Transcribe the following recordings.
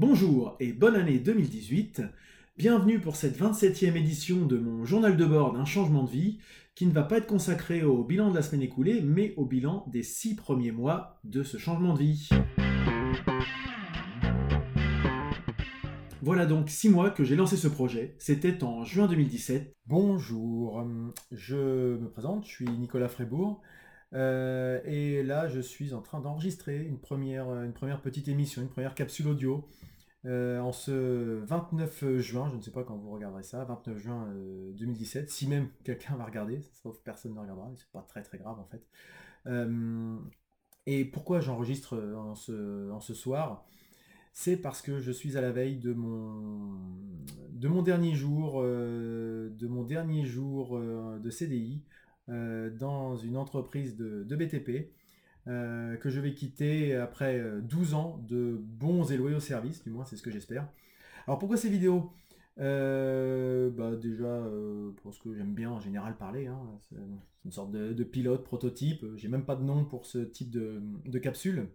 Bonjour et bonne année 2018. Bienvenue pour cette 27e édition de mon journal de bord d'un changement de vie qui ne va pas être consacré au bilan de la semaine écoulée mais au bilan des 6 premiers mois de ce changement de vie. Voilà donc 6 mois que j'ai lancé ce projet, c'était en juin 2017. Bonjour, je me présente, je suis Nicolas Frébourg. Euh, et là, je suis en train d'enregistrer une première, une première petite émission, une première capsule audio euh, en ce 29 juin, je ne sais pas quand vous regarderez ça, 29 juin 2017, euh, si même quelqu'un va regarder, sauf personne ne regardera, c'est pas très très grave en fait. et pourquoi j'enregistre en ce, en ce soir? C'est parce que je suis à la veille de mon, de mon dernier jour, de mon dernier jour de CDI euh, dans une entreprise de, BTP euh, que je vais quitter après 12 euh, ans de bons et loyaux services, du moins c'est ce que j'espère. Alors pourquoi ces vidéos? Bah déjà parce que j'aime bien en général parler, hein. c'est une sorte de, pilote, prototype, j'ai même pas de nom pour ce type de capsule.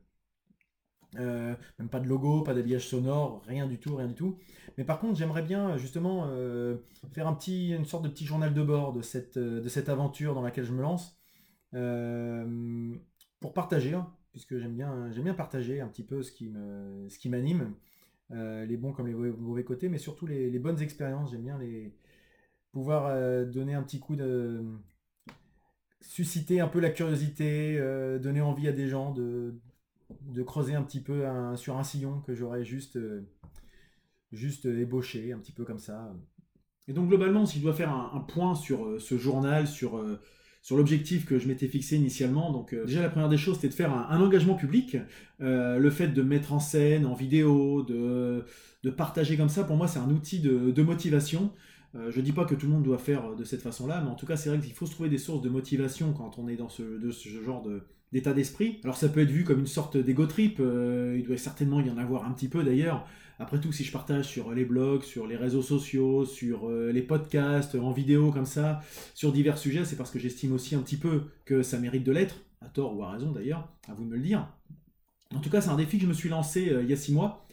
Euh, même pas de logo, pas d'habillage sonore, rien du tout, rien du tout. Mais par contre, j'aimerais bien justement euh, faire un petit, une sorte de petit journal de bord de cette, euh, de cette aventure dans laquelle je me lance, pour partager, hein, puisque j'aime bien, j'aime bien partager un petit peu ce qui me, ce qui m'anime, les bons comme les mauvais côtés, mais surtout les, bonnes expériences. J'aime bien les pouvoir donner un petit coup de susciter un peu la curiosité, donner envie à des gens de de creuser un petit peu sur un sillon que j'aurais juste, euh, juste ébauché, un petit peu comme ça. Et donc globalement, si je dois faire un, point sur euh, ce journal, sur, euh, sur l'objectif que je m'étais fixé initialement, donc déjà la première des choses, c'était de faire un, engagement public. le fait de mettre en scène, en vidéo, de, de partager comme ça, pour moi, c'est un outil de, motivation. je dis pas que tout le monde doit faire de cette façon-là, mais en tout cas, c'est vrai qu'il faut se trouver des sources de motivation quand on est dans ce, de ce genre de, d'état d'esprit. Alors ça peut être vu comme une sorte d'ego trip, euh, il doit certainement y en avoir un petit peu d'ailleurs. Après tout, si je partage sur les blogs, sur les réseaux sociaux, sur euh, les podcasts, en vidéo comme ça, sur divers sujets, c'est parce que j'estime aussi un petit peu que ça mérite de l'être, à tort ou à raison d'ailleurs, à vous de me le dire. En tout cas, c'est un défi que je me suis lancé euh, il y a six mois.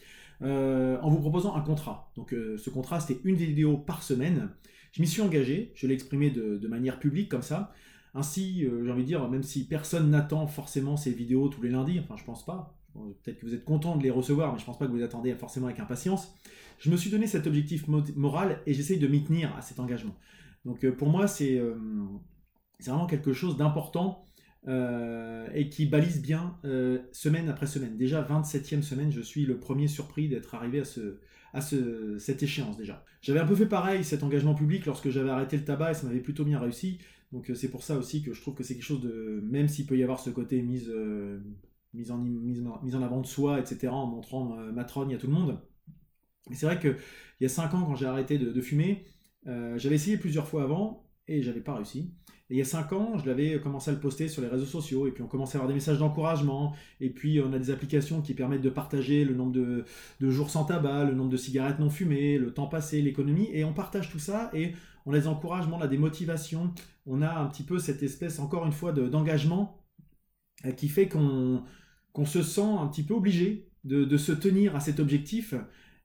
en vous proposant un contrat. Donc ce contrat, c'était une vidéo par semaine. Je m'y suis engagé, je l'ai exprimé de, manière publique comme ça. Ainsi, euh, j'ai envie de dire, même si personne n'attend forcément ces vidéos tous les lundis, enfin je pense pas, peut-être que vous êtes content de les recevoir, mais je pense pas que vous les attendez forcément avec impatience, je me suis donné cet objectif moral et j'essaye de m'y tenir à cet engagement. Donc euh, pour moi, euh, c'est vraiment quelque chose d'important et qui balise bien semaine après semaine. Déjà 27e semaine, je suis le premier surpris d'être arrivé à, ce, à ce, cette échéance déjà. J'avais un peu fait pareil, cet engagement public, lorsque j'avais arrêté le tabac et ça m'avait plutôt bien réussi. Donc euh, c'est pour ça aussi que je trouve que c'est quelque chose de, même s'il peut y avoir ce côté mise, euh, mise, en, mise, en avant de soi, etc., en montrant euh, ma trogne à tout le monde. Mais c'est vrai qu'il y a 5 ans, quand j'ai arrêté de, fumer, j'avais essayé plusieurs fois avant et j'avais pas réussi. Et il y a 5 ans, je l'avais commencé à le poster sur les réseaux sociaux, et puis on commençait à avoir des messages d'encouragement, et puis on a des applications qui permettent de partager le nombre de, de, jours sans tabac, le nombre de cigarettes non fumées, le temps passé, l'économie, et on partage tout ça, et on a des encouragements, on a des motivations, on a un petit peu cette espèce, encore une fois, d'engagement euh, qui fait qu'on se sent un petit peu obligé de, se tenir à cet objectif.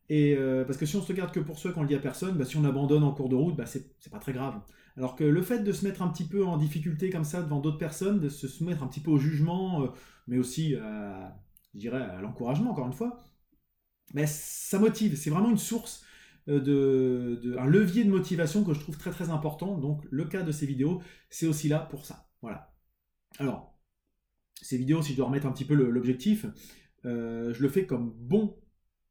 Et euh, parce que si on se regarde que pour soi qu'on le dit à personne, bah, si on abandonne en cours de route, bah, c'est pas très grave. Alors que le fait de se mettre un petit peu en difficulté comme ça devant d'autres personnes, de se soumettre un petit peu au jugement, euh, mais aussi, je dirais, à l'encouragement, encore une fois, bah, ça motive. C'est vraiment une source euh, de, un levier de motivation que je trouve très très important. Donc le cas de ces vidéos, c'est aussi là pour ça. Voilà. Alors, ces vidéos, si je dois remettre un petit peu l'objectif, euh, je le fais comme bon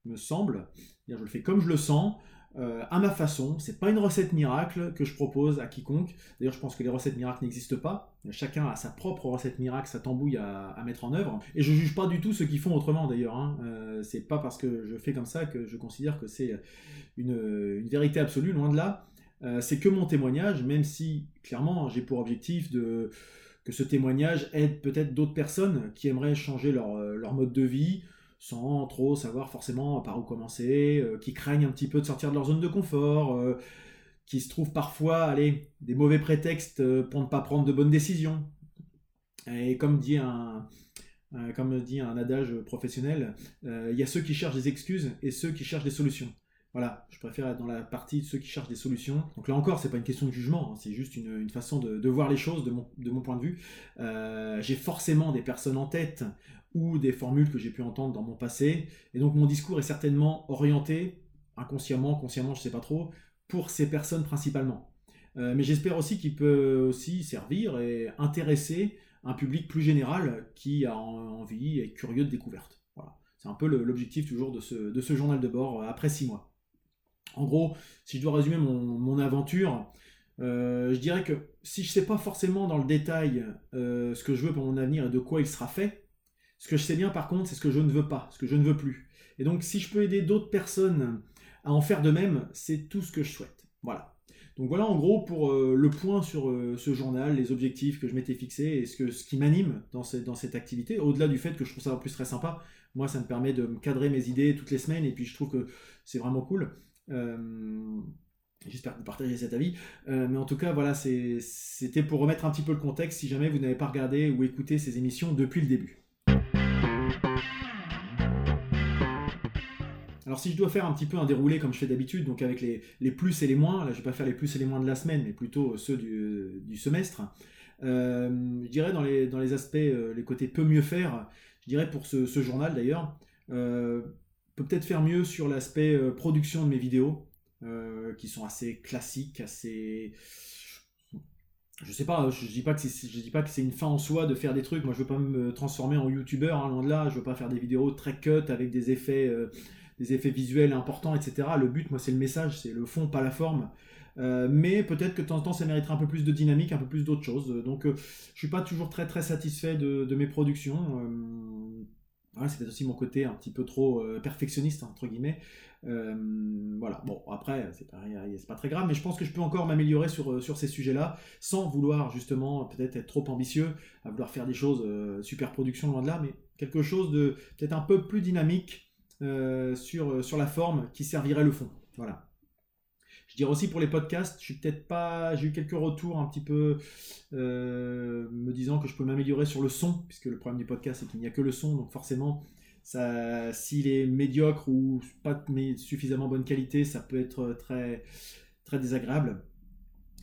me semble. Je le fais comme je le sens. Euh, à ma façon. C'est pas une recette miracle que je propose à quiconque. D'ailleurs, je pense que les recettes miracles n'existent pas. Chacun a sa propre recette miracle, sa tambouille à, mettre en œuvre. Et je juge pas du tout ceux qui font autrement d'ailleurs. Hein. Euh, c'est pas parce que je fais comme ça que je considère que c'est une, vérité absolue, loin de là. Euh, c'est que mon témoignage, même si clairement j'ai pour objectif de que ce témoignage aide peut-être d'autres personnes qui aimeraient changer leur mode de vie, sans trop savoir forcément par où commencer, euh, qui craignent un petit peu de sortir de leur zone de confort, euh, qui se trouvent parfois, allez, des mauvais prétextes euh, pour ne pas prendre de bonnes décisions. Et comme dit un, adage professionnel, il y a ceux qui cherchent des excuses et ceux qui cherchent des solutions. Voilà, je préfère être dans la partie de ceux qui cherchent des solutions. Donc là encore, c'est pas une question de jugement, hein, c'est juste une, façon de, voir les choses de mon, point de vue. J'ai forcément des personnes en tête ou des formules que j'ai pu entendre dans mon passé, et donc mon discours est certainement orienté, inconsciemment, consciemment, je sais pas trop, pour ces personnes principalement. Euh, mais j'espère aussi qu'il peut aussi servir et intéresser un public plus général qui a envie et curieux de découverte. Voilà. C'est un peu l'objectif toujours de ce, journal de bord euh, après six mois. En gros, si je dois résumer mon, aventure, euh, je dirais que si je ne sais pas forcément dans le détail ce que je veux pour mon avenir et de quoi il sera fait, ce que je sais bien par contre, c'est ce que je ne veux pas, ce que je ne veux plus. Et donc si je peux aider d'autres personnes à en faire de même, c'est tout ce que je souhaite. Voilà. Donc voilà en gros pour euh, le point sur ce journal, les objectifs que je m'étais fixés et ce, que, ce qui m'anime dans, dans, cette activité, au-delà du fait que je trouve ça en plus très sympa. Moi, ça me permet de me cadrer mes idées toutes les semaines et puis je trouve que c'est vraiment cool. Euh, j'espère que vous partagez cet avis. Euh, mais en tout cas, voilà, c'était pour remettre un petit peu le contexte si jamais vous n'avez pas regardé ou écouté ces émissions depuis le début. Alors si je dois faire un petit peu un déroulé comme je fais d'habitude, donc avec les, plus et les moins, là je vais pas faire les plus et les moins de la semaine, mais plutôt ceux du, semestre, euh, je dirais dans les, dans les aspects, les côtés peu mieux faire, je dirais pour ce, journal d'ailleurs, peut peut-être faire mieux sur l'aspect euh, production de mes vidéos, euh, qui sont assez classiques, assez je sais pas, je dis pas que je dis pas que c'est une fin en soi de faire des trucs. Moi, je veux pas me transformer en youtubeur, hein, loin de là. Je veux pas faire des vidéos très cut avec des effets, euh, des effets visuels importants, etc. Le but, moi, c'est le message, c'est le fond, pas la forme. mais peut-être que de temps en temps, ça mériterait un peu plus de dynamique, un peu plus d'autres choses. Donc, je suis pas toujours très très satisfait de, mes productions voilà, c'est peut-être aussi mon côté un petit peu trop euh, perfectionniste, entre guillemets. Euh, voilà, bon, après, c'est pas, pas très grave, mais je pense que je peux encore m'améliorer sur, euh, sur ces sujets-là, sans vouloir justement peut-être être trop ambitieux, à vouloir faire des choses super production loin de là, mais quelque chose de peut-être un peu plus dynamique sur, sur la forme qui servirait le fond. Voilà. Je dirais aussi pour les podcasts, je suis peut-être pas, j'ai eu quelques retours un petit peu euh, me disant que je peux m'améliorer sur le son, puisque le problème du podcast c'est qu'il n'y a que le son, donc forcément, s'il est médiocre ou pas mais suffisamment bonne qualité, ça peut être très très désagréable.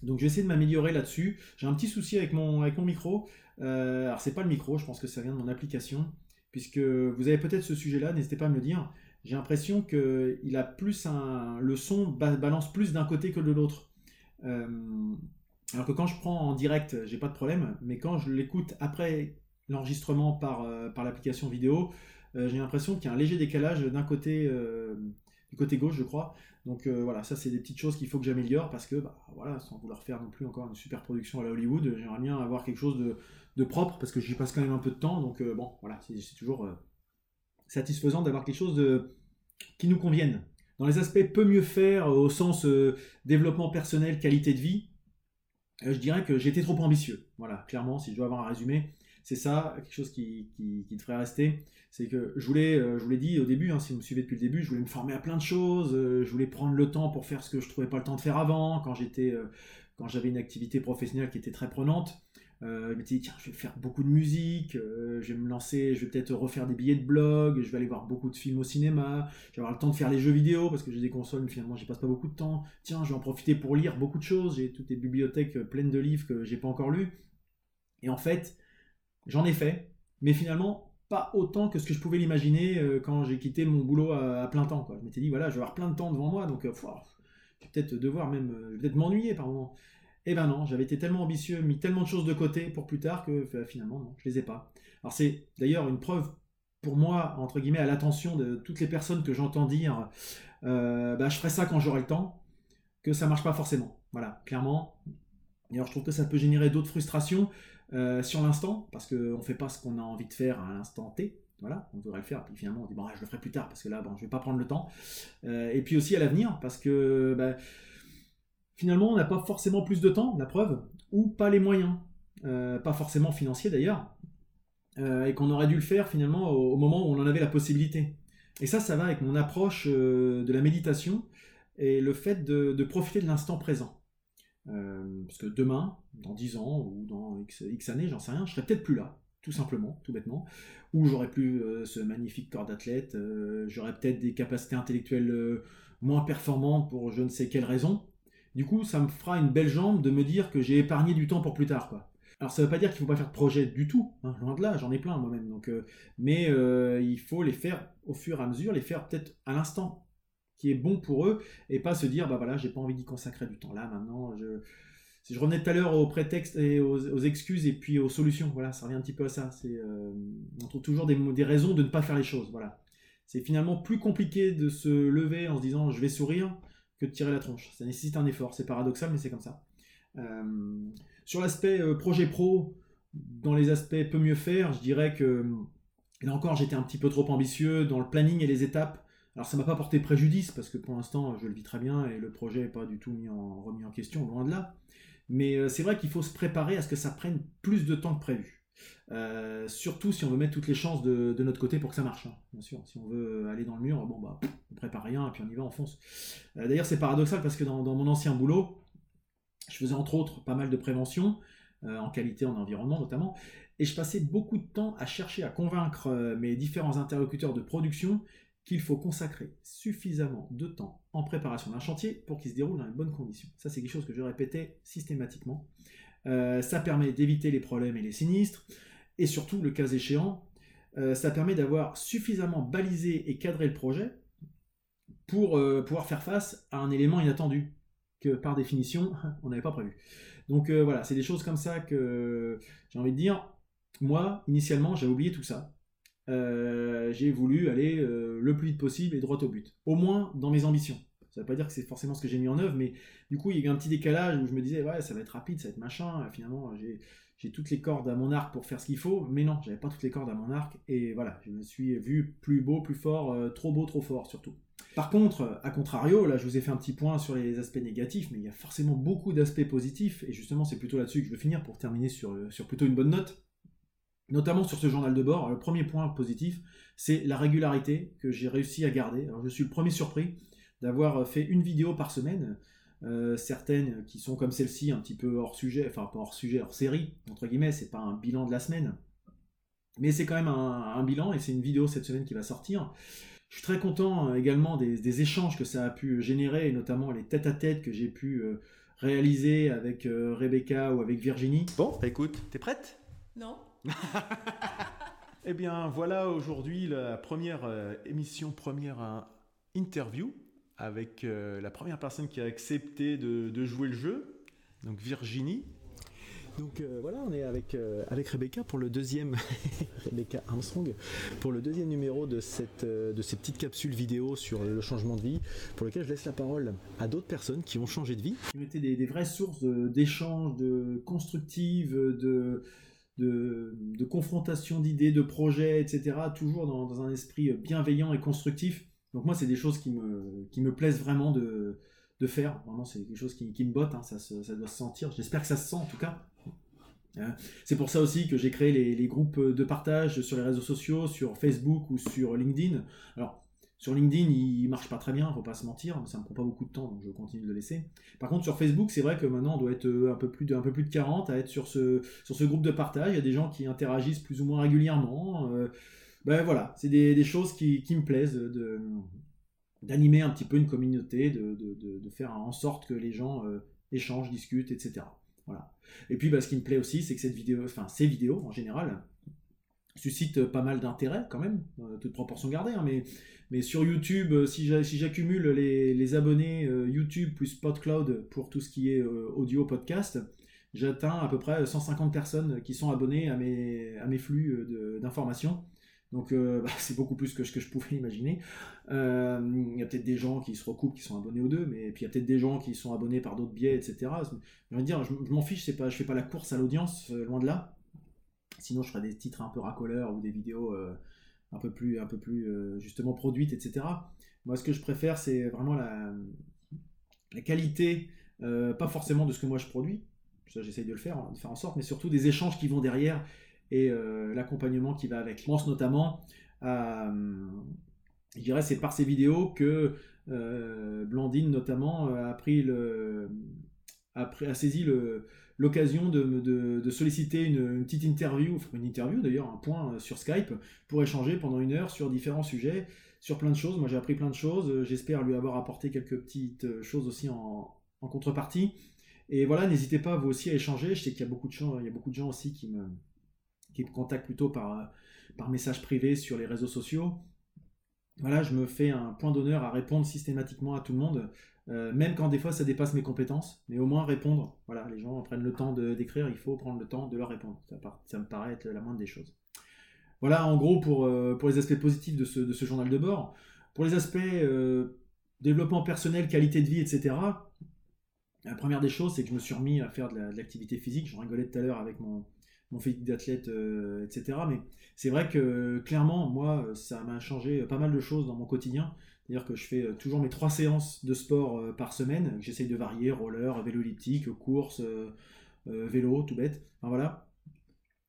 Donc je vais essayer de m'améliorer là-dessus. J'ai un petit souci avec mon, micro. Euh, alors c'est pas le micro, je pense que ça vient de mon application. Puisque vous avez peut-être ce sujet-là, n'hésitez pas à me le dire j'ai l'impression que il a plus un, le son balance plus d'un côté que de l'autre. Euh, alors que quand je prends en direct, j'ai pas de problème, mais quand je l'écoute après l'enregistrement par, euh, l'application vidéo, euh, j'ai l'impression qu'il y a un léger décalage d'un côté côté gauche, je crois. Donc voilà, ça c'est des petites choses qu'il faut que j'améliore parce que bah, voilà, sans vouloir faire non plus encore une super production à la Hollywood, j'aimerais bien avoir quelque chose de, propre parce que j'y passe quand même un peu de temps. Donc bon, voilà, c'est toujours satisfaisant d'avoir quelque chose de, qui nous convienne. Dans les aspects peu mieux faire au sens euh, développement personnel, qualité de vie, euh, je dirais que j'étais trop ambitieux. Voilà, clairement, si je dois avoir un résumé, c'est ça, quelque chose qui, qui, qui devrait rester. C'est que je voulais, euh, je vous l'ai dit au début, hein, si vous me suivez depuis le début, je voulais me former à plein de choses, je voulais prendre le temps pour faire ce que je trouvais pas le temps de faire avant, quand j'étais, quand j'avais une activité professionnelle qui était très prenante. Euh, je m'étais dit, tiens, je vais faire beaucoup de musique, euh, je vais me lancer, je vais peut-être refaire des billets de blog, je vais aller voir beaucoup de films au cinéma, je vais avoir le temps de faire les jeux vidéo parce que j'ai des consoles, mais finalement, j'y passe pas beaucoup de temps. Tiens, je vais en profiter pour lire beaucoup de choses, j'ai toutes les bibliothèques pleines de livres que j'ai pas encore lus. Et en fait, j'en ai fait, mais finalement, pas autant que ce que je pouvais l'imaginer euh, quand j'ai quitté mon boulot à, plein temps. Je m'étais dit, voilà, je vais avoir plein de temps devant moi, donc je vais peut-être devoir même, peut-être m'ennuyer par moment. Eh ben non, j'avais été tellement ambitieux, mis tellement de choses de côté pour plus tard que bah, finalement, non, je les ai pas. Alors c'est d'ailleurs une preuve pour moi, entre guillemets, à l'attention de toutes les personnes que j'entends dire euh, bah, je ferai ça quand j'aurai le temps, que ça marche pas forcément. Voilà, clairement. D'ailleurs, je trouve que ça peut générer d'autres frustrations euh, sur l'instant, parce qu'on ne fait pas ce qu'on a envie de faire à l'instant T. Voilà, on voudrait le faire, puis finalement on dit bon, je le ferai plus tard, parce que là, bon, je vais pas prendre le temps. Euh, et puis aussi à l'avenir, parce que bah, finalement, on n'a pas forcément plus de temps, la preuve, ou pas les moyens, euh, pas forcément financiers d'ailleurs, et qu'on aurait dû le faire finalement au, moment où on en avait la possibilité. Et ça, ça va avec mon approche de la méditation et le fait de, profiter de l'instant présent. Parce que demain, dans 10 ans ou dans X, années, j'en sais rien, je serai peut-être plus là. tout simplement, tout bêtement, ou j'aurais plus ce magnifique corps d'athlète, j'aurais peut-être des capacités intellectuelles moins performantes pour je ne sais quelle raison. Du coup, ça me fera une belle jambe de me dire que j'ai épargné du temps pour plus tard, quoi. Alors ça ne veut pas dire qu'il ne faut pas faire de projet du tout, hein, loin de là, j'en ai plein moi-même. Donc, euh, mais euh, il faut les faire au fur et à mesure, les faire peut-être à l'instant qui est bon pour eux, et pas se dire bah voilà j'ai pas envie d'y consacrer du temps là maintenant. Je, si je revenais tout à l'heure aux prétextes et aux, excuses et puis aux solutions, voilà, ça revient un petit peu à ça. C'est euh, on trouve toujours des, des, raisons de ne pas faire les choses, voilà. C'est finalement plus compliqué de se lever en se disant je vais sourire que de tirer la tronche. Ça nécessite un effort, c'est paradoxal mais c'est comme ça. Sur l'aspect euh, projet pro, dans les aspects peut mieux faire, je dirais que là encore j'étais un petit peu trop ambitieux dans le planning et les étapes. Alors ça m'a pas porté préjudice parce que pour l'instant je le vis très bien et le projet n'est pas du tout mis remis en question, loin de là. Mais euh, c'est vrai qu'il faut se préparer à ce que ça prenne plus de temps que prévu. Euh, surtout si on veut mettre toutes les chances de, notre côté pour que ça marche, hein, bien sûr. Si on veut aller dans le mur, bon bah on prépare rien et puis on y va, on fonce. D'ailleurs c'est paradoxal parce que dans, mon ancien boulot, je faisais entre autres pas mal de prévention, euh, en qualité, en environnement notamment, et je passais beaucoup de temps à chercher à convaincre euh, mes différents interlocuteurs de production qu'il faut consacrer suffisamment de temps en préparation d'un chantier pour qu'il se déroule dans les bonnes conditions. Ça, c'est quelque chose que je répétais systématiquement. Euh, ça permet d'éviter les problèmes et les sinistres, et surtout, le cas échéant, ça permet d'avoir suffisamment balisé et cadré le projet pour pouvoir faire face à un élément inattendu que par définition, on n'avait pas prévu. Donc euh, voilà, c'est des choses comme ça que j'ai envie de dire. Moi, initialement, j'avais oublié tout ça. Euh, j'ai voulu aller euh, le plus vite possible et droit au but. Au moins dans mes ambitions. Ça ne veut pas dire que c'est forcément ce que j'ai mis en œuvre, mais du coup, il y a eu un petit décalage où je me disais, ouais, ça va être rapide, ça va être machin. finalement, j'ai toutes les cordes à mon arc pour faire ce qu'il faut, mais non, j'avais pas toutes les cordes à mon arc. Et voilà, je me suis vu plus beau, plus fort, trop beau, trop fort surtout. Par contre, à contrario, là je vous ai fait un petit point sur les aspects négatifs, mais il y a forcément beaucoup d'aspects positifs, et justement c'est plutôt là-dessus que je veux finir pour terminer sur, euh, sur plutôt une bonne note, notamment sur ce journal de bord. le premier point positif, c'est la régularité que j'ai réussi à garder. Alors je suis le premier surpris d'avoir fait une vidéo par semaine, euh, certaines qui sont comme celle-ci, un petit peu hors sujet, enfin pas hors sujet, hors série, entre guillemets, c'est pas un bilan de la semaine, mais c'est quand même un bilan, et c'est une vidéo cette semaine qui va sortir. Je suis très content euh, également des, échanges que ça a pu générer, et notamment les tête-à-tête que j'ai pu euh, réaliser avec euh, Rebecca ou avec Virginie. Bon, bah écoute, t'es prête? Non. eh bien, voilà aujourd'hui la première émission, première interview avec la première personne qui a accepté de jouer le jeu, donc Virginie. Donc euh, voilà, on est avec, euh, avec Rebecca pour le deuxième Rebecca Armstrong pour le deuxième numéro de cette euh, de ces petites capsules vidéo sur le changement de vie, pour lequel je laisse la parole à d'autres personnes qui ont changé de vie. Qui étaient des, des vraies sources d'échanges, de, constructives, de de, confrontation d'idées, de projets, etc. Toujours dans, un esprit bienveillant et constructif. Donc moi, c'est des choses qui me, qui me plaisent vraiment de, de faire. Vraiment, c'est quelque chose qui, qui me botte, hein. ça, ça, doit se sentir. J'espère que ça se sent en tout cas. Hein. C'est pour ça aussi que j'ai créé les, groupes de partage sur les réseaux sociaux, sur Facebook ou sur LinkedIn. Alors, sur LinkedIn, il marche pas très bien, faut pas se mentir, ça me prend pas beaucoup de temps, donc je continue de le laisser. Par contre, sur Facebook, c'est vrai que maintenant, on doit être euh, un peu plus de, un peu plus de 40 à être sur ce, groupe de partage. Il y a des gens qui interagissent plus ou moins régulièrement. Euh, ben voilà, c'est des, choses qui, me plaisent d'animer un petit peu une communauté, de, faire en sorte que les gens euh, échangent, discutent, etc. Voilà. Et puis, bah, ce qui me plaît aussi, c'est que cette vidéo, enfin, ces vidéos en général, suscitent pas mal d'intérêt quand même, euh, toute proportion gardée. Hein, mais, mais sur YouTube, euh, si j'accumule les, abonnés euh, YouTube plus PodCloud pour tout ce qui est audio podcast, j'atteins à peu près 150 personnes qui sont abonnées à mes, flux d'informations. Donc bah, c'est beaucoup plus que ce que je pouvais imaginer. Il y a peut-être des gens qui se recoupent, qui sont abonnés aux deux, mais puis il y a peut-être des gens qui sont abonnés par d'autres biais, etc. Je veux dire, je, m'en fiche, c'est pas, je fais pas la course à l'audience, loin de là. Sinon, je ferais des titres un peu racoleurs ou des vidéos un peu plus, un peu plus justement produites, etc. Moi, ce que je préfère, c'est vraiment la, qualité, pas forcément de ce que moi je produis, ça j'essaye de le faire, de faire en sorte, mais surtout des échanges qui vont derrière et euh, l'accompagnement qui va avec. Je pense notamment à, euh, je dirais, c'est par ces vidéos que euh, Blandine notamment a pris le, a, saisi le, l'occasion de, solliciter une, petite interview, une interview d'ailleurs, un point sur Skype, pour échanger pendant une heure sur différents sujets, sur plein de choses. Moi j'ai appris plein de choses, j'espère lui avoir apporté quelques petites choses aussi en, contrepartie. Et voilà, n'hésitez pas vous aussi à échanger. Je sais qu'il y a beaucoup de gens, il y a beaucoup de gens aussi qui me, qui me contactent plutôt par, par message privé sur les réseaux sociaux. Voilà, je me fais un point d'honneur à répondre systématiquement à tout le monde. Euh, même quand des fois ça dépasse mes compétences, mais au moins répondre. Voilà, les gens prennent le temps d'écrire, il faut prendre le temps de leur répondre. Ça, me paraît être la moindre des choses. Voilà, en gros, pour, euh, pour les aspects positifs de ce, journal de bord. Pour les aspects euh, développement personnel, qualité de vie, etc., la première des choses, c'est que je me suis remis à faire de l'activité physique. Je rigolais tout à l'heure avec mon, mon physique d'athlète, etc. Mais c'est vrai que clairement, moi, ça m'a changé pas mal de choses dans mon quotidien. C'est-à-dire que je fais euh, toujours mes trois séances de sport euh, par semaine. J'essaye de varier roller, vélo elliptique, course, euh, vélo, tout bête. Enfin voilà.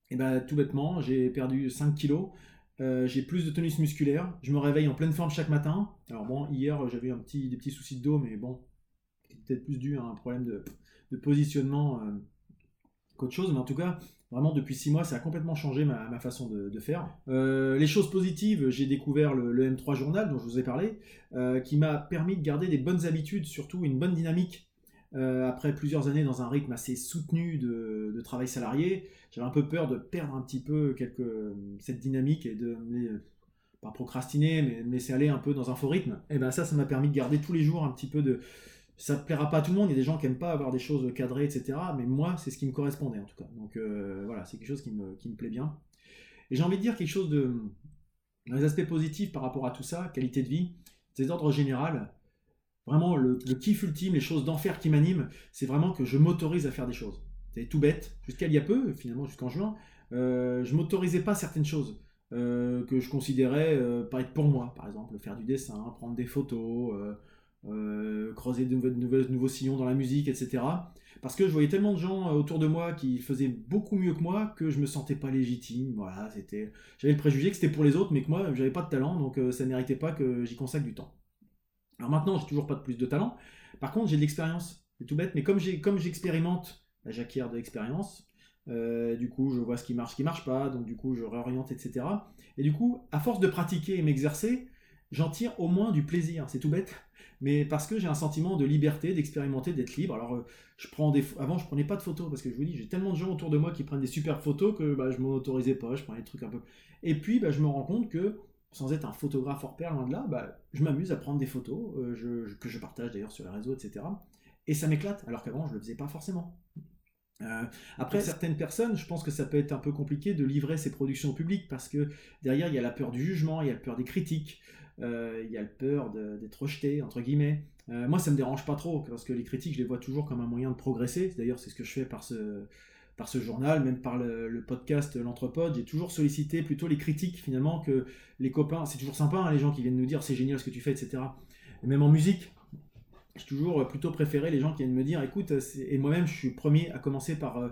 Et bien tout bêtement, j'ai perdu 5 kilos. j'ai plus de tonus musculaire. Je me réveille en pleine forme chaque matin. Alors bon, hier j'avais un petit, des petits soucis de dos, mais bon, peut-être plus dû à un problème de, positionnement qu'autre chose. Mais en tout cas, Vraiment, depuis six mois, ça a complètement changé ma, façon de, faire. Euh, les choses positives, j'ai découvert le, M3 Journal dont je vous ai parlé, euh, qui m'a permis de garder des bonnes habitudes, surtout une bonne dynamique. Euh, après plusieurs années dans un rythme assez soutenu de, travail salarié, j'avais un peu peur de perdre un petit peu cette dynamique et de pas procrastiner, mais me laisser aller un peu dans un faux rythme. Et ben ça, ça m'a permis de garder tous les jours un petit peu de, ça ne plaira pas à tout le monde. Il y a des gens qui n'aiment pas avoir des choses cadrées, etc. Mais moi, c'est ce qui me correspondait en tout cas. Donc euh, voilà, c'est quelque chose qui me, qui me, plaît bien. Et j'ai envie de dire quelque chose de. Les aspects positifs par rapport à tout ça, qualité de vie, c'est d'ordre général. Vraiment, le, kiff ultime, les choses d'enfer qui m'animent, c'est vraiment que je m'autorise à faire des choses. C'est tout bête. Jusqu'à il y a peu, finalement, jusqu'en juin, euh, je m'autorisais pas certaines choses. Euh, que je considérais euh, pas être pour moi, par exemple, faire du dessin, prendre des photos, euh, creuser de, nouveaux sillons dans la musique, etc. Parce que je voyais tellement de gens euh, autour de moi qui faisaient beaucoup mieux que moi que je me sentais pas légitime. Voilà, c'était, j'avais le préjugé que c'était pour les autres, mais que moi, j'avais pas de talent, donc euh, ça méritait pas que j'y consacre du temps. Alors maintenant, j'ai toujours pas de plus de talent. Par contre, j'ai de l'expérience. C'est tout bête, mais comme j'expérimente, bah, j'acquiers de l'expérience. du coup, je vois ce qui marche, ce qui marche pas, donc du coup, je réoriente, etc. Et du coup, à force de pratiquer et m'exercer, j'en tire au moins du plaisir. C'est tout bête mais parce que j'ai un sentiment de liberté, d'expérimenter, d'être libre. Alors, euh, je prends des avant, je prenais pas de photos parce que je vous dis, j'ai tellement de gens autour de moi qui prennent des super photos que bah, je m'en autorisais pas, je prenais des trucs un peu. Et puis, bah, je me rends compte que sans être un photographe hors pair, loin de là, bah, je m'amuse à prendre des photos euh, que je partage d'ailleurs sur les réseaux, etc. Et ça m'éclate, alors qu'avant, je le faisais pas forcément. Euh, après, certaines personnes, je pense que ça peut être un peu compliqué de livrer ses productions au public parce que derrière, il y a la peur du jugement, il y a la peur des critiques, il y a le peur d'être rejeté, entre guillemets. Euh, moi, ça me dérange pas trop, parce que les critiques, je les vois toujours comme un moyen de progresser. D'ailleurs, c'est ce que je fais par ce, par ce journal, même par le, podcast L'Entrepode. J'ai toujours sollicité plutôt les critiques, finalement, que les copains. C'est toujours sympa, hein, les gens qui viennent nous dire c'est génial ce que tu fais, etc. Et même en musique, j'ai toujours plutôt préféré les gens qui viennent me dire écoute, et moi-même, je suis premier à commencer par. Euh,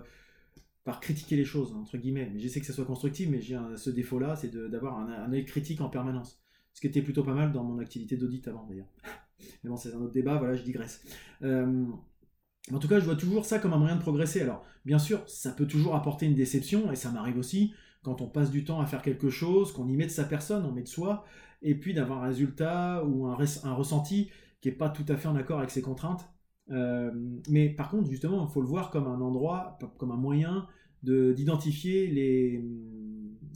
par critiquer les choses, entre guillemets. J'essaie que ça soit constructif, mais j'ai ce défaut-là, c'est d'avoir un œil critique en permanence. Ce qui était plutôt pas mal dans mon activité d'audit avant d'ailleurs. Mais bon, c'est un autre débat, voilà, je digresse. Euh, en tout cas, je vois toujours ça comme un moyen de progresser. Alors, bien sûr, ça peut toujours apporter une déception, et ça m'arrive aussi quand on passe du temps à faire quelque chose, qu'on y met de sa personne, on met de soi, et puis d'avoir un résultat ou un, ressenti qui n'est pas tout à fait en accord avec ses contraintes. Euh, mais par contre, justement, il faut le voir comme un endroit, comme un moyen d'identifier les,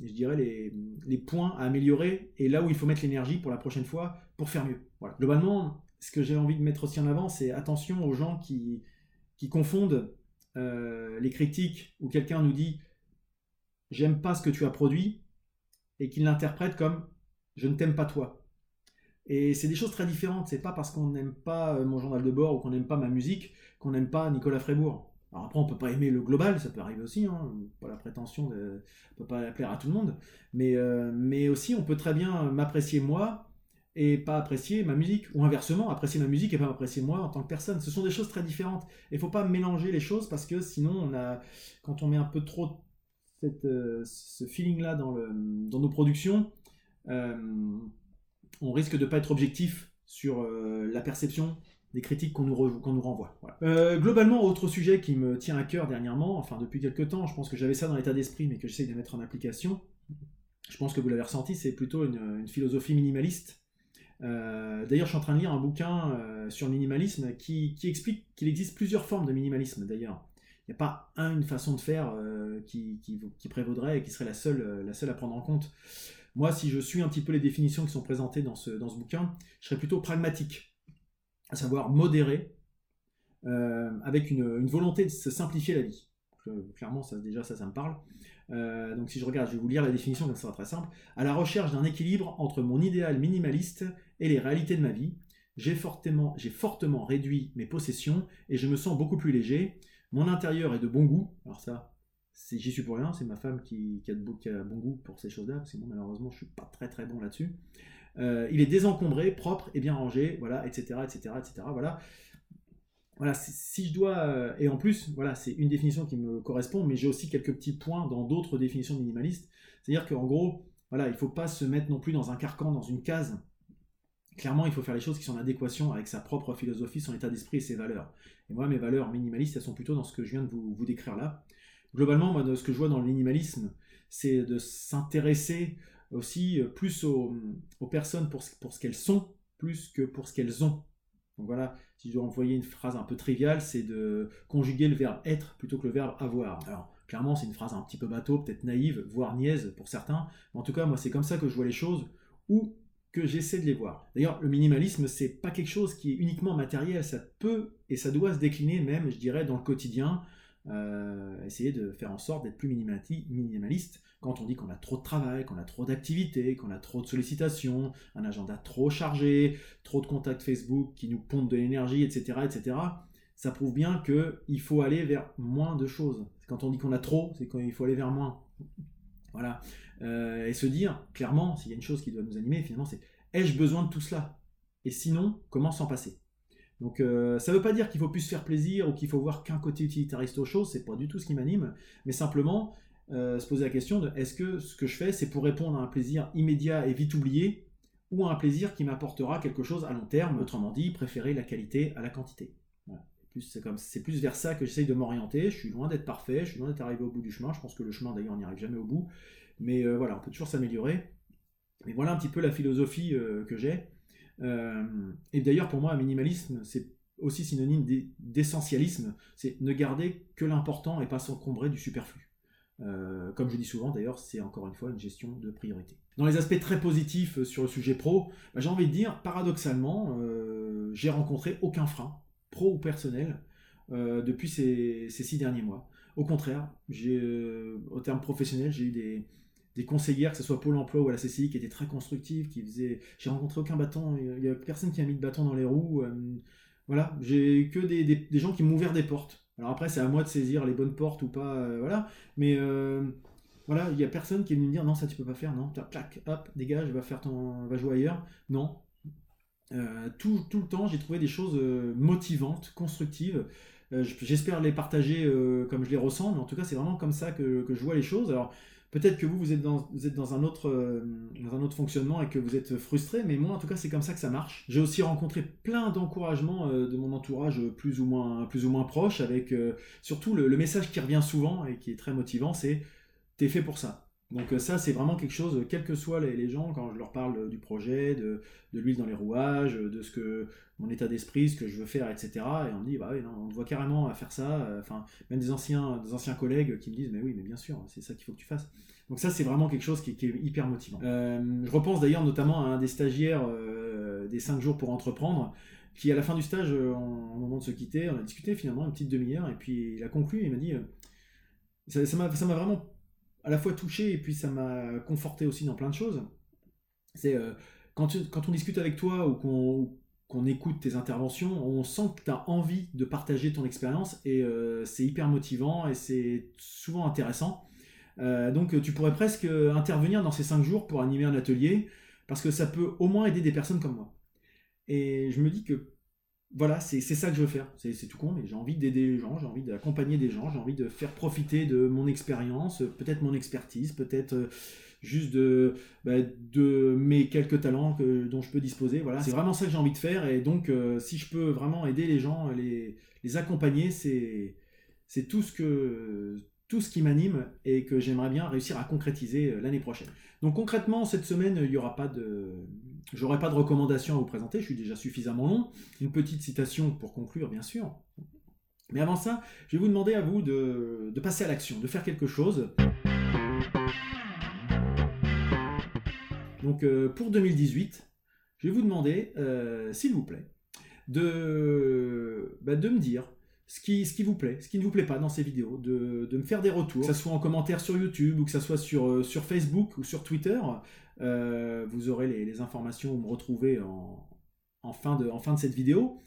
je dirais, les, les, points à améliorer et là où il faut mettre l'énergie pour la prochaine fois pour faire mieux. Globalement, ce que j'ai envie de mettre aussi en avant, c'est attention aux gens qui, qui confondent euh, les critiques où quelqu'un nous dit j'aime pas ce que tu as produit et qu'il l'interprète comme je ne t'aime pas toi. Et c'est des choses très différentes. C'est pas parce qu'on n'aime pas mon journal de bord ou qu'on n'aime pas ma musique qu'on n'aime pas Nicolas Frébourg. Alors après, on peut pas aimer le global, ça peut arriver aussi, hein, pas la prétention de on peut pas plaire à tout le monde, mais, euh, mais aussi on peut très bien m'apprécier moi et pas apprécier ma musique, ou inversement, apprécier ma musique et pas m'apprécier moi en tant que personne. Ce sont des choses très différentes. Il faut pas mélanger les choses parce que sinon, on a, quand on met un peu trop euh, ce feeling-là dans, dans nos productions, euh, on risque de pas être objectif sur la perception des critiques qu'on nous, renvoie. Euh, globalement, autre sujet qui me tient à cœur dernièrement, enfin depuis quelques temps, je pense que j'avais ça dans l'état d'esprit, mais que j'essaie de mettre en application. Je pense que vous l'avez ressenti, c'est plutôt une, philosophie minimaliste. Euh, d'ailleurs, je suis en train de lire un bouquin euh, sur le minimalisme qui, explique qu'il existe plusieurs formes de minimalisme. D'ailleurs, il n'y a pas une façon de faire qui, prévaudrait et qui serait la seule, à prendre en compte. Moi, si je suis un petit peu les définitions qui sont présentées dans ce bouquin, je serais plutôt pragmatique à savoir modérer, euh, avec une, volonté de se simplifier la vie. clairement, ça, déjà, ça, ça me parle. Euh, donc si je regarde, je vais vous lire la définition, comme ça va très simple. À la recherche d'un équilibre entre mon idéal minimaliste et les réalités de ma vie, j'ai fortement, fortement réduit mes possessions et je me sens beaucoup plus léger. Mon intérieur est de bon goût. Alors ça, j'y suis pour rien, c'est ma femme qui, a de, qui, a bon goût pour ces choses-là, parce que moi malheureusement je suis pas très très bon là-dessus. Euh, il est désencombré, propre et bien rangé, voilà, etc., etc., etc. Voilà. Voilà, si je dois, euh, et en plus, voilà, c'est une définition qui me correspond, mais j'ai aussi quelques petits points dans d'autres définitions minimalistes. C'est-à-dire qu'en gros, voilà, il ne faut pas se mettre non plus dans un carcan, dans une case. Clairement, il faut faire les choses qui sont en adéquation avec sa propre philosophie, son état d'esprit et ses valeurs. Et moi, mes valeurs minimalistes, elles sont plutôt dans ce que je viens de vous, décrire là. Globalement, moi, ce que je vois dans le minimalisme, c'est de s'intéresser aussi euh, plus aux, personnes pour, pour ce qu'elles sont, plus que pour ce qu'elles ont. Donc voilà, si je dois envoyer une phrase un peu triviale, c'est de conjuguer le verbe être plutôt que le verbe avoir. Alors, clairement, c'est une phrase un petit peu bateau, peut-être naïve, voire niaise pour certains. Mais en tout cas, moi, c'est comme ça que je vois les choses, ou que j'essaie de les voir. D'ailleurs, le minimalisme, c'est pas quelque chose qui est uniquement matériel, ça peut et ça doit se décliner même, je dirais, dans le quotidien, euh, essayer de faire en sorte d'être plus minimaliste quand on dit qu'on a trop de travail, qu'on a trop d'activités, qu'on a trop de sollicitations, un agenda trop chargé, trop de contacts Facebook qui nous pompent de l'énergie, etc., etc., ça prouve bien qu'il faut aller vers moins de choses. Quand on dit qu'on a trop, c'est qu'il faut aller vers moins. Voilà. Euh, et se dire, clairement, s'il y a une chose qui doit nous animer, finalement, c'est ai-je besoin de tout cela? Et sinon, comment s'en passer? Donc euh, ça ne veut pas dire qu'il faut plus se faire plaisir ou qu'il faut voir qu'un côté utilitariste aux choses, c'est pas du tout ce qui m'anime, mais simplement euh, se poser la question de est-ce que ce que je fais c'est pour répondre à un plaisir immédiat et vite oublié ou à un plaisir qui m'apportera quelque chose à long terme, autrement dit, préférer la qualité à la quantité. C'est comme c'est plus vers ça que j'essaye de m'orienter. Je suis loin d'être parfait, je suis loin d'être arrivé au bout du chemin. Je pense que le chemin d'ailleurs n'y arrive jamais au bout, mais euh, voilà, on peut toujours s'améliorer. Mais voilà un petit peu la philosophie que j'ai. Euh, et d'ailleurs, pour moi, un minimalisme, c'est aussi synonyme d'essentialisme. C'est ne garder que l'important et pas s'encombrer du superflu. Euh, comme je dis souvent, d'ailleurs, c'est encore une fois une gestion de priorité. Dans les aspects très positifs sur le sujet pro, bah, j'ai envie de dire, paradoxalement, euh, j'ai rencontré aucun frein, pro ou personnel, depuis ces, six derniers mois. Au contraire, au terme professionnel, j'ai eu des, conseillères, que ce soit Pôle emploi ou à la CCI, qui étaient très constructives, qui faisaient. J'ai rencontré aucun bâton, il n'y a personne qui a mis de bâton dans les roues. Euh, voilà, j'ai que des, des, gens qui m'ont ouvert des portes. Alors après, c'est à moi de saisir les bonnes portes ou pas, euh, voilà. Mais euh, voilà, il n'y a personne qui est venu me dire non, ça tu peux pas faire, non, clac, hop, dégage, va faire ton, va jouer ailleurs. Non. tout, tout, le temps, j'ai trouvé des choses motivantes, constructives. J'espère les partager comme je les ressens, mais en tout cas, c'est vraiment comme ça que, que je vois les choses. Alors, Peut-être que vous, vous êtes, euh, dans un autre fonctionnement et que vous êtes frustré, mais moi, en tout cas, c'est comme ça que ça marche. J'ai aussi rencontré plein d'encouragements euh, de mon entourage plus ou moins, plus ou moins proche, avec euh, surtout le, message qui revient souvent et qui est très motivant, c'est « t'es fait pour ça ». Donc ça, c'est vraiment quelque chose, quels que soient les, gens, quand je leur parle du projet, de, de l'huile dans les rouages, de ce que mon état d'esprit, ce que je veux faire, etc. Et on me dit, bah non, on te voit carrément à faire ça. Enfin, même des anciens, des anciens collègues qui me disent, mais oui, mais bien sûr, c'est ça qu'il faut que tu fasses. Donc ça, c'est vraiment quelque chose qui, est hyper motivant. Euh, je repense d'ailleurs notamment à un des stagiaires euh, des 5 jours pour entreprendre, qui à la fin du stage, au moment de se quitter, on a discuté finalement une petite demi-heure, et puis il a conclu, il m'a dit, euh, ça m'a vraiment à la fois touché et puis ça m'a conforté aussi dans plein de choses. C'est euh, quand, on discute avec toi ou qu'on écoute tes interventions, on sent que tu as envie de partager ton expérience et euh, c'est hyper motivant et c'est souvent intéressant. Euh, donc tu pourrais presque intervenir dans ces cinq jours pour animer un atelier parce que ça peut au moins aider des personnes comme moi. Et je me dis que voilà, c'est ça que je veux faire. C'est tout con, mais j'ai envie d'aider les gens, j'ai envie d'accompagner des gens, j'ai envie de faire profiter de mon expérience, peut-être mon expertise, peut-être. Euh, juste de, bah, de mes quelques talents dont je peux disposer. Voilà, c'est vraiment ça que j'ai envie de faire. Et donc, euh, si je peux vraiment aider les gens, les, accompagner, c'est tout ce que tout ce qui m'anime et que j'aimerais bien réussir à concrétiser euh, l'année prochaine. Donc concrètement, cette semaine, il y aura pas de, j'aurai pas de recommandations à vous présenter. Je suis déjà suffisamment long. Une petite citation pour conclure, bien sûr. Mais avant ça, je vais vous demander à vous de, passer à l'action, de faire quelque chose. Donc euh, pour 2018, je vais vous demander, euh, s'il vous plaît, de, bah, de me dire ce qui, ce qui vous plaît, ce qui ne vous plaît pas dans ces vidéos, de, de me faire des retours, que ce soit en commentaire sur YouTube ou que ce soit sur, euh, sur Facebook ou sur Twitter. vous aurez les, les, informations, vous me retrouvez en, en, fin, de, en fin de cette vidéo.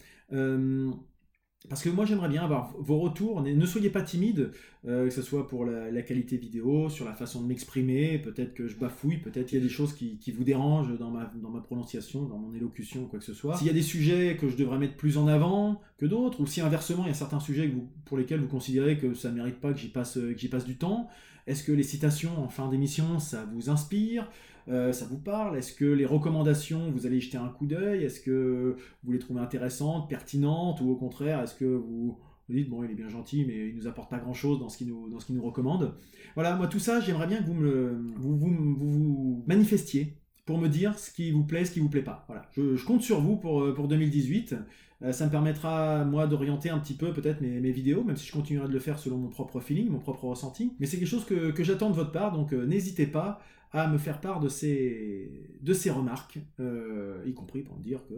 Parce que moi j'aimerais bien avoir vos retours, ne soyez pas timide, euh, que ce soit pour la, qualité vidéo, sur la façon de m'exprimer, peut-être que je bafouille, peut-être qu'il y a des choses qui, vous dérangent dans ma, dans ma prononciation, dans mon élocution, quoi que ce soit. S'il y a des sujets que je devrais mettre plus en avant que d'autres, ou si inversement il y a certains sujets pour lesquels vous considérez que ça ne mérite pas que j'y passe, que j'y passe du temps, est-ce que les citations en fin d'émission ça vous inspire? Euh, ça vous parle? Est-ce que les recommandations, vous allez y jeter un coup d'œil? Est-ce que vous les trouvez intéressantes, pertinentes Ou au contraire, est-ce que vous vous dites, bon, il est bien gentil, mais il nous apporte pas grand-chose dans ce qu'il nous, recommande? Voilà, moi tout ça, j'aimerais bien que vous me vous, vous, manifestiez pour me dire ce qui vous plaît, ce qui vous plaît pas. Voilà, je, compte sur vous pour, euh, pour 2018. Euh, ça me permettra, moi, d'orienter un petit peu peut-être mes, vidéos, même si je continuerai de le faire selon mon propre feeling, mon propre ressenti. Mais c'est quelque chose que j'attends de votre part, donc n'hésitez pas à me faire part de ces, de remarques, euh, y compris pour me dire que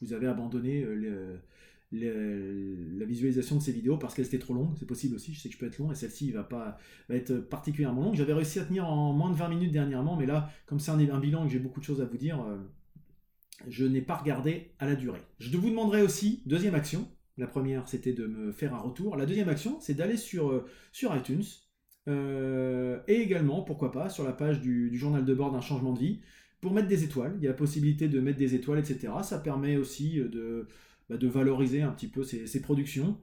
vous avez abandonné euh, la visualisation de ces vidéos parce qu'elles étaient trop longues, c'est possible aussi, je sais que je peux être long, et celle-ci va pas être particulièrement longue. J'avais réussi à tenir en moins de 20 minutes dernièrement, mais là, comme c'est un, un, bilan et que j'ai beaucoup de choses à vous dire, euh, je n'ai pas regardé à la durée. Je vous demanderai aussi, deuxième action, la première c'était de me faire un retour, la deuxième action c'est d'aller sur, sur iTunes, euh, et également, pourquoi pas, sur la page du, journal de bord d'un changement de vie, pour mettre des étoiles. Il y a la possibilité de mettre des étoiles, etc. Ça permet aussi euh, de, bah, de valoriser un petit peu ces, productions.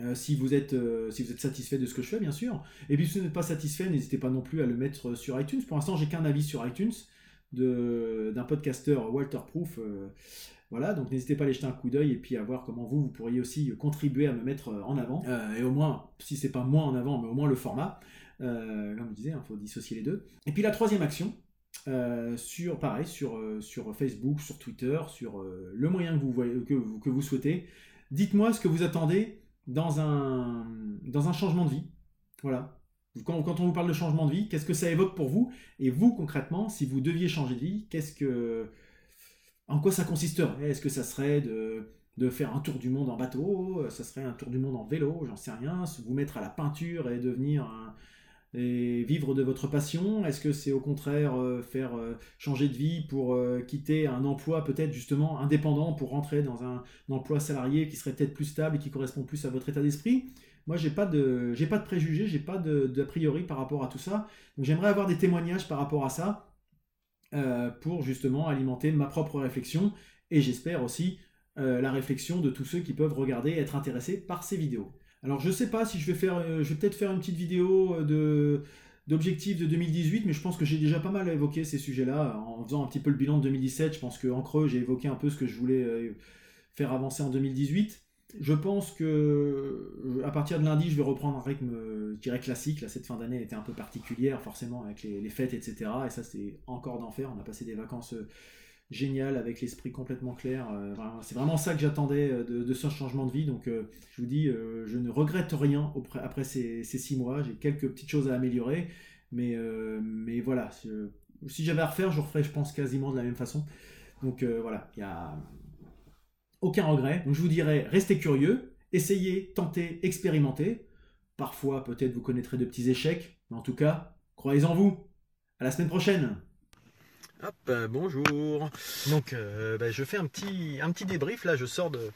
Euh, si, vous êtes, si vous êtes satisfait de ce que je fais, bien sûr. Et puis si vous n'êtes pas satisfait, n'hésitez pas non plus à le mettre sur iTunes. Pour l'instant, j'ai qu'un avis sur iTunes d'un podcasteur Walter Proof. Voilà, donc n'hésitez pas à aller jeter un coup d'œil et puis à voir comment vous, vous pourriez aussi contribuer à me mettre euh, en avant. Euh, et au moins, si c'est pas moi en avant, mais au moins le format. Euh, comme je disais, il hein, faut dissocier les deux. Et puis la troisième action, sur pareil sur, sur Facebook, sur Twitter, sur le moyen que vous, voyez, que, que vous souhaitez. Dites-moi ce que vous attendez dans un, dans un changement de vie. Voilà. Quand on vous parle de changement de vie, qu'est-ce que ça évoque pour vous? Et vous, concrètement, si vous deviez changer de vie, qu'est-ce que en quoi ça consisterait? Est-ce que ça serait de, faire un tour du monde en bateau? Ça serait un tour du monde en vélo? J'en sais rien. Vous mettre à la peinture et devenir et vivre de votre passion? Est-ce que c'est au contraire euh, faire euh, changer de vie pour euh, quitter un emploi peut-être justement indépendant pour rentrer dans un, emploi salarié qui serait peut-être plus stable et qui correspond plus à votre état d'esprit? Moi, j'ai pas de pas de préjugés, j'ai pas d'a priori par rapport à tout ça. Donc j'aimerais avoir des témoignages par rapport à ça. Euh, pour justement alimenter ma propre réflexion et j'espère aussi euh, la réflexion de tous ceux qui peuvent regarder et être intéressés par ces vidéos. Alors je sais pas si je vais faire, euh, je vais peut-être faire une petite vidéo de d'objectifs de 2018, mais je pense que j'ai déjà pas mal évoqué ces sujets-là en faisant un petit peu le bilan de 2017. Je pense qu'en creux, j'ai évoqué un peu ce que je voulais faire avancer en 2018. Je pense que euh, à partir de lundi, je vais reprendre un rythme, euh, je dirais classique. Là, cette fin d'année était un peu particulière, forcément, avec les, fêtes, etc. Et ça, c'est encore d'enfer. On a passé des vacances euh, géniales avec l'esprit complètement clair. c'est vraiment ça que j'attendais de, ce changement de vie. Donc, je vous dis, je ne regrette rien après ces, six mois. J'ai quelques petites choses à améliorer. Mais, voilà, si j'avais à refaire, je referais, je pense, quasiment de la même façon. Donc voilà, il y a aucun regret. Donc je vous dirais, restez curieux, essayez, tentez, expérimentez. Parfois, peut-être vous connaîtrez de petits échecs, mais en tout cas, croyez en vous. À la semaine prochaine. Hop, euh, bonjour. Donc, euh, bah, je fais un petit, un petit débrief. Là, je sors de,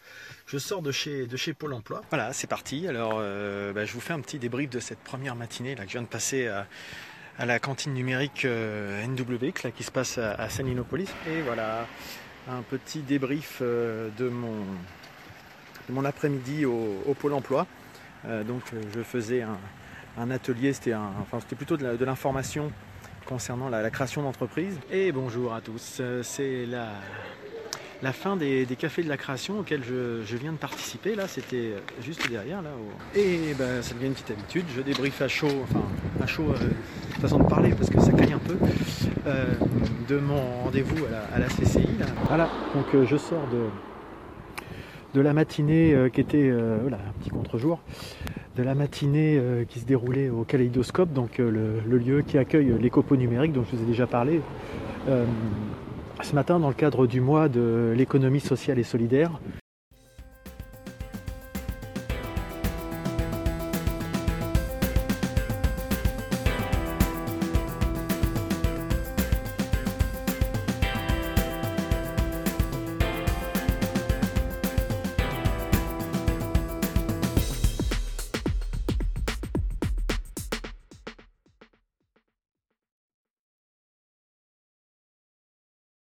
je sors de chez, de chez Pôle Emploi. Voilà, c'est parti. Alors, euh, bah, je vous fais un petit débrief de cette première matinée là que je viens de passer à, la cantine numérique NW, là, qui se passe à, à Saninopolis. Et voilà, un petit débrief euh, de mon, mon après-midi au, Pôle emploi. Euh, donc je faisais un, atelier, c'était plutôt de l'information concernant la, création d'entreprise. Et bonjour à tous, euh, c'est la, fin des, cafés de la création auxquels je, viens de participer. Là, c'était juste derrière. Là, Et ben, ça devient une petite habitude, je débriefe à chaud, enfin à chaud, euh, façon de parler parce que ça caille un peu, euh, de mon rendez-vous à la, CCI. Voilà, donc je sors de, de la matinée qui était voilà, un petit contre-jour de la matinée euh, qui se déroulait au Kaléidoscope, donc euh, le, lieu qui accueille l'écopo numérique dont je vous ai déjà parlé. Euh, ce matin, dans le cadre du mois de l'économie sociale et solidaire,